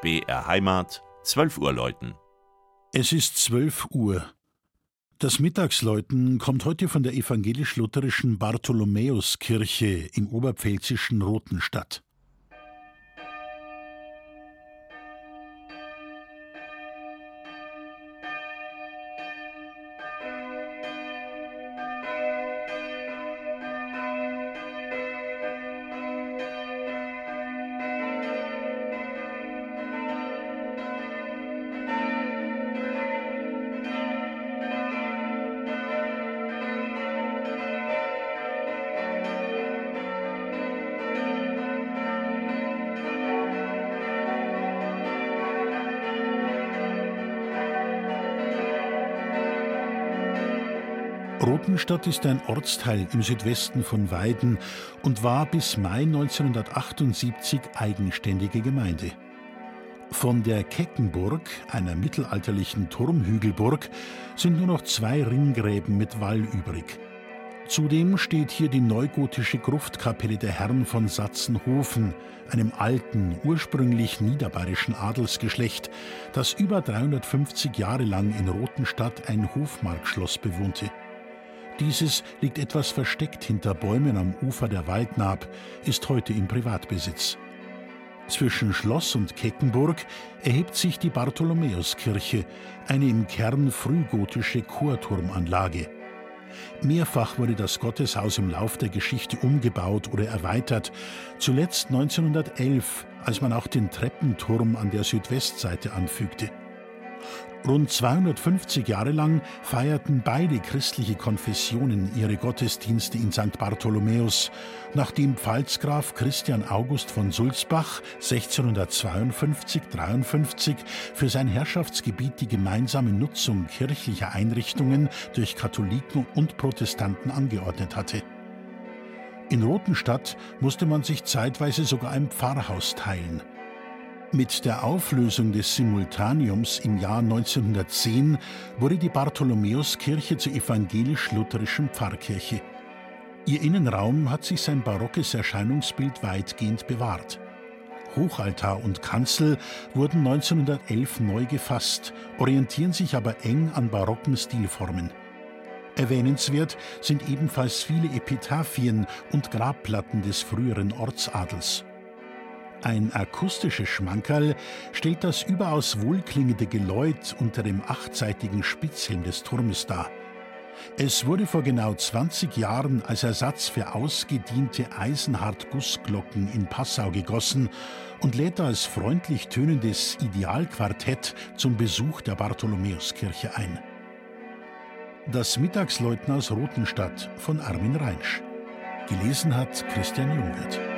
BR Heimat, 12 Uhr läuten. Es ist 12 Uhr. Das Mittagsläuten kommt heute von der evangelisch-lutherischen Bartholomäuskirche im oberpfälzischen Rothenstadt. Rotenstadt ist ein Ortsteil im Südwesten von Weiden und war bis Mai 1978 eigenständige Gemeinde. Von der Keckenburg, einer mittelalterlichen Turmhügelburg, sind nur noch zwei Ringgräben mit Wall übrig. Zudem steht hier die neugotische Gruftkapelle der Herren von Satzenhofen, einem alten, ursprünglich niederbayerischen Adelsgeschlecht, das über 350 Jahre lang in Rotenstadt ein Hofmarkschloss bewohnte. Dieses liegt etwas versteckt hinter Bäumen am Ufer der Waldnaab, ist heute im Privatbesitz. Zwischen Schloss und Keckenburg erhebt sich die Bartholomäuskirche, eine im Kern frühgotische Chorturmanlage. Mehrfach wurde das Gotteshaus im Lauf der Geschichte umgebaut oder erweitert, zuletzt 1911, als man auch den Treppenturm an der Südwestseite anfügte. Rund 250 Jahre lang feierten beide christliche Konfessionen ihre Gottesdienste in St. Bartholomäus, nachdem Pfalzgraf Christian August von Sulzbach 1652-53 für sein Herrschaftsgebiet die gemeinsame Nutzung kirchlicher Einrichtungen durch Katholiken und Protestanten angeordnet hatte. In Rothenstadt musste man sich zeitweise sogar ein Pfarrhaus teilen – mit der Auflösung des Simultaniums im Jahr 1910 wurde die Bartholomäuskirche zur evangelisch-lutherischen Pfarrkirche. Ihr Innenraum hat sich sein barockes Erscheinungsbild weitgehend bewahrt. Hochaltar und Kanzel wurden 1911 neu gefasst, orientieren sich aber eng an barocken Stilformen. Erwähnenswert sind ebenfalls viele Epitaphien und Grabplatten des früheren Ortsadels. Ein akustisches Schmankerl stellt das überaus wohlklingende Geläut unter dem achtseitigen Spitzhelm des Turmes dar. Es wurde vor genau 20 Jahren als Ersatz für ausgediente Eisenhart-Gussglocken in Passau gegossen und lädt als freundlich tönendes Idealquartett zum Besuch der Bartholomäuskirche ein. Das Mittagsläuten aus Rotenstadt von Armin Reinsch. Gelesen hat Christian Jungwirth.